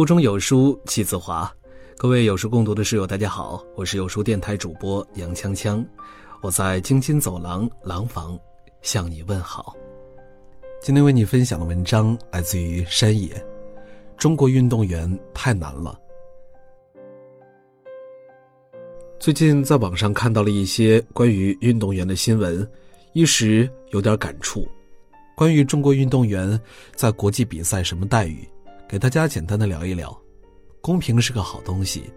腹中有书气自华，各位有书共读的室友，大家好，我是有书电台主播杨锵锵，我在京津走廊廊坊向你问好。今天为你分享的文章来自于山野，中国运动员太难了。最近在网上看到了一些关于运动员的新闻，一时有点感触。关于中国运动员在国际比赛什么待遇？给大家简单的聊一聊，公平是个好东西，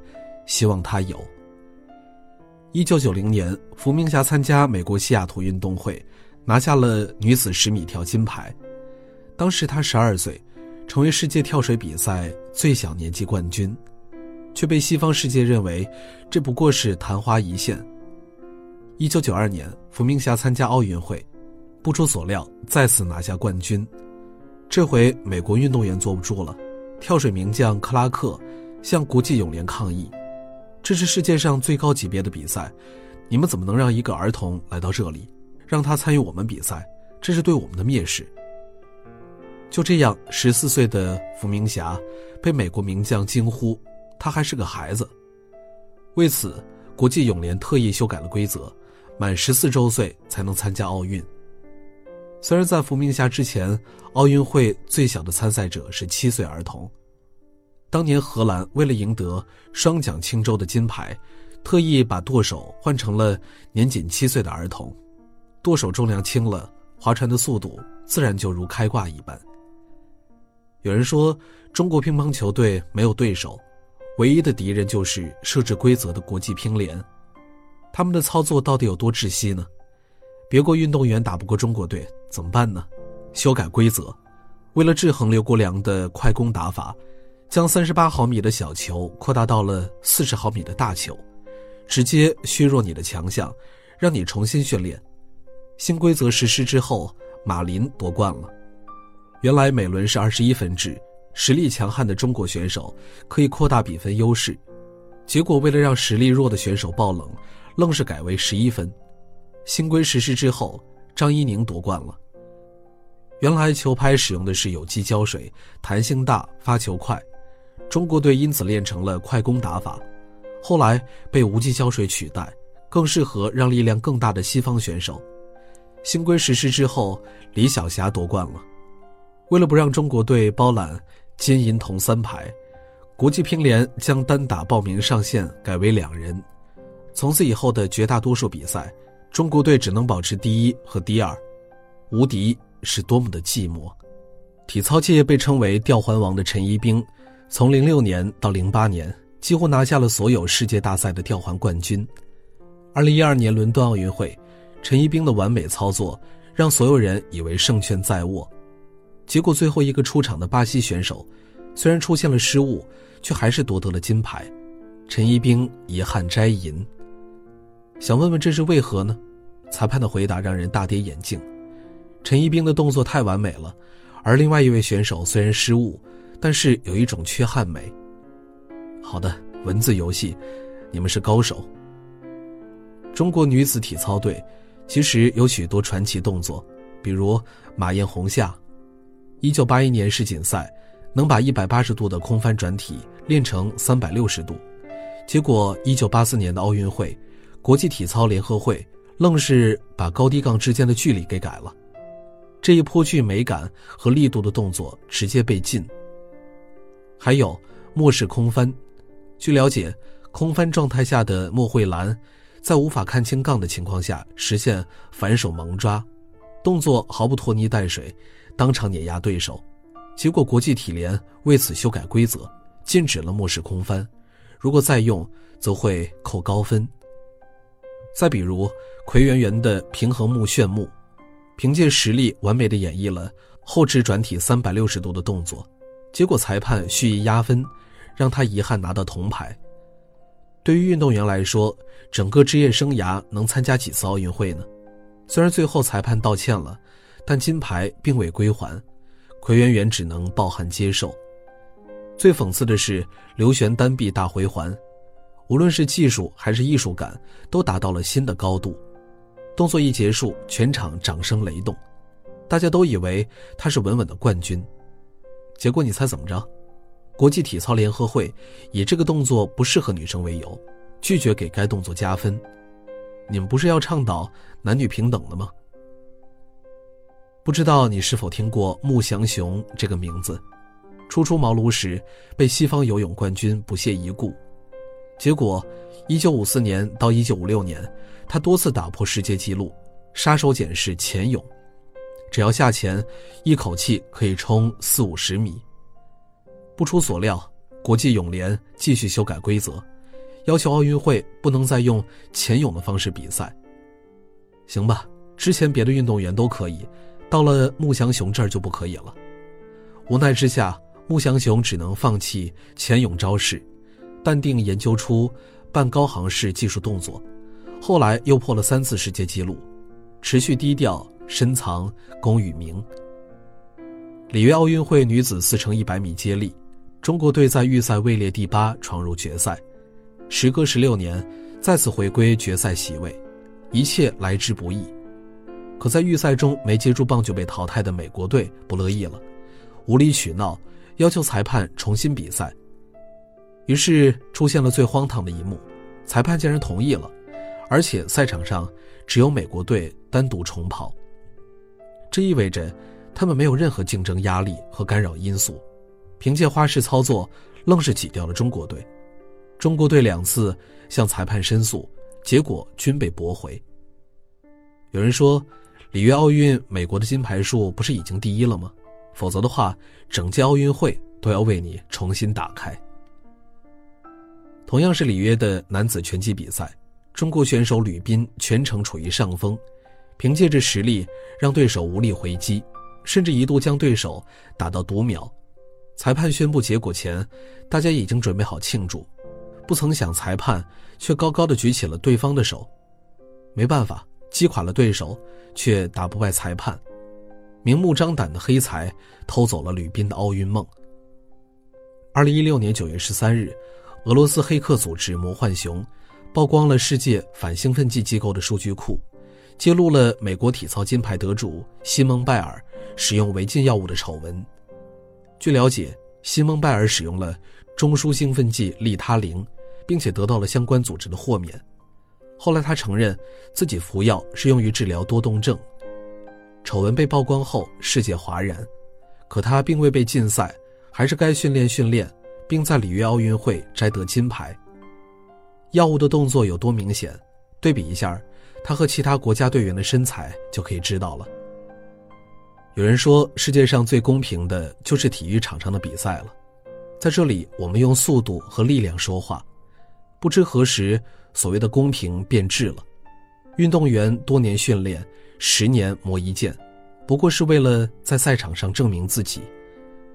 希望它有。一九九零年，伏明霞参加美国西雅图运动会，拿下了女子十米跳金牌。当时她十二岁，成为世界跳水比赛最小年纪冠军，却被西方世界认为这不过是昙花一现。一九九二年，伏明霞参加奥运会，不出所料再次拿下冠军。这回美国运动员坐不住了，跳水名将克拉克向国际泳联抗议：“这是世界上最高级别的比赛，你们怎么能让一个儿童来到这里，让他参与我们比赛？这是对我们的蔑视。”就这样，十四岁的伏明霞被美国名将惊呼：“他还是个孩子。”为此，国际泳联特意修改了规则，满十四周岁才能参加奥运。虽然在伏明霞之前，奥运会最小的参赛者是七岁儿童。当年荷兰为了赢得双桨轻舟的金牌，特意把舵手换成了年仅七岁的儿童。舵手重量轻了，划船的速度自然就如开挂一般。有人说，中国乒乓球队没有对手，唯一的敌人就是设置规则的国际乒联。他们的操作到底有多窒息呢？别国运动员打不过中国队怎么办呢？修改规则，为了制衡刘国梁的快攻打法，将三十八毫米的小球扩大到了四十毫米的大球，直接削弱你的强项，让你重新训练。新规则实施之后，马林夺冠了。原来每轮是二十一分制，实力强悍的中国选手可以扩大比分优势，结果为了让实力弱的选手爆冷，愣是改为十一分。新规实施之后，张怡宁夺冠了。原来球拍使用的是有机胶水，弹性大，发球快，中国队因此练成了快攻打法。后来被无机胶水取代，更适合让力量更大的西方选手。新规实施之后，李晓霞夺冠了。为了不让中国队包揽金银铜三牌，国际乒联将单打报名上限改为两人。从此以后的绝大多数比赛。中国队只能保持第一和第二，无敌是多么的寂寞。体操界被称为“吊环王”的陈一冰，从零六年到零八年，几乎拿下了所有世界大赛的吊环冠军。二零一二年伦敦奥运会，陈一冰的完美操作让所有人以为胜券在握，结果最后一个出场的巴西选手，虽然出现了失误，却还是夺得了金牌。陈一冰遗憾摘银。想问问这是为何呢？裁判的回答让人大跌眼镜。陈一冰的动作太完美了，而另外一位选手虽然失误，但是有一种缺憾美。好的，文字游戏，你们是高手。中国女子体操队其实有许多传奇动作，比如马艳红夏，一九八一年世锦赛能把一百八十度的空翻转体练成三百六十度，结果一九八四年的奥运会。国际体操联合会愣是把高低杠之间的距离给改了，这一颇具美感和力度的动作直接被禁。还有末式空翻，据了解，空翻状态下的莫慧兰，在无法看清杠的情况下实现反手猛抓，动作毫不拖泥带水，当场碾压对手。结果国际体联为此修改规则，禁止了末式空翻，如果再用，则会扣高分。再比如，奎圆圆的平衡木炫目，凭借实力完美的演绎了后置转体三百六十度的动作，结果裁判蓄意压分，让他遗憾拿到铜牌。对于运动员来说，整个职业生涯能参加几次奥运会呢？虽然最后裁判道歉了，但金牌并未归还，奎圆圆只能抱憾接受。最讽刺的是，刘璇单臂大回环。无论是技术还是艺术感，都达到了新的高度。动作一结束，全场掌声雷动，大家都以为他是稳稳的冠军。结果你猜怎么着？国际体操联合会以这个动作不适合女生为由，拒绝给该动作加分。你们不是要倡导男女平等的吗？不知道你是否听过穆祥雄这个名字？初出茅庐时被西方游泳冠军不屑一顾，结果，1954年到1956年，他多次打破世界纪录，杀手锏是潜泳，只要下潜，一口气可以冲四五十米。不出所料，国际泳联继续修改规则，要求奥运会不能再用潜泳的方式比赛。行吧，之前别的运动员都可以，到了穆祥雄这儿就不可以了。无奈之下。穆祥雄只能放弃潜泳招式，淡定研究出半高航式技术动作，后来又破了三次世界纪录，持续低调深藏功与名。里约奥运会女子四乘一百米接力，中国队在预赛位列第八，闯入决赛，时隔十六年再次回归决赛席位，一切来之不易。可在预赛中没接住棒就被淘汰的美国队不乐意了，无理取闹。要求裁判重新比赛，于是出现了最荒唐的一幕：裁判竟然同意了，而且赛场上只有美国队单独重跑。这意味着他们没有任何竞争压力和干扰因素，凭借花式操作愣是挤掉了中国队。中国队两次向裁判申诉，结果均被驳回。有人说，里约奥运美国的金牌数不是已经第一了吗？否则的话，整届奥运会都要为你重新打开。同样是里约的男子拳击比赛，中国选手吕斌全程处于上风，凭借着实力让对手无力回击，甚至一度将对手打到读秒。裁判宣布结果前，大家已经准备好庆祝，不曾想裁判却高高的举起了对方的手。没办法，击垮了对手，却打不败裁判。明目张胆的黑财偷走了吕斌的奥运梦。二零一六年九月十三日，俄罗斯黑客组织“魔幻熊”曝光了世界反兴奋剂机构的数据库，揭露了美国体操金牌得主西蒙拜尔使用违禁药物的丑闻。据了解，西蒙拜尔使用了中枢兴奋剂利他灵，并且得到了相关组织的豁免。后来，他承认自己服药是用于治疗多动症。丑闻被曝光后，世界哗然，可他并未被禁赛，还是该训练训练，并在里约奥运会摘得金牌。药物的动作有多明显？对比一下，他和其他国家队员的身材就可以知道了。有人说，世界上最公平的就是体育场上的比赛了，在这里，我们用速度和力量说话。不知何时，所谓的公平变质了，运动员多年训练。十年磨一剑，不过是为了在赛场上证明自己。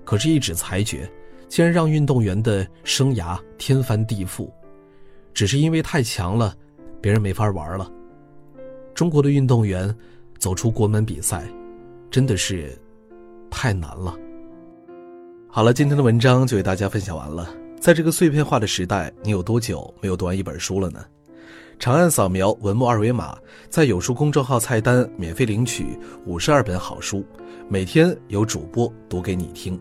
可是，一纸裁决竟然让运动员的生涯天翻地覆，只是因为太强了，别人没法玩了。中国的运动员走出国门比赛，真的是太难了。好了，今天的文章就为大家分享完了。在这个碎片化的时代，你有多久没有读完一本书了呢？长按扫描文末二维码，在有书公众号菜单免费领取五十二本好书，每天有主播读给你听。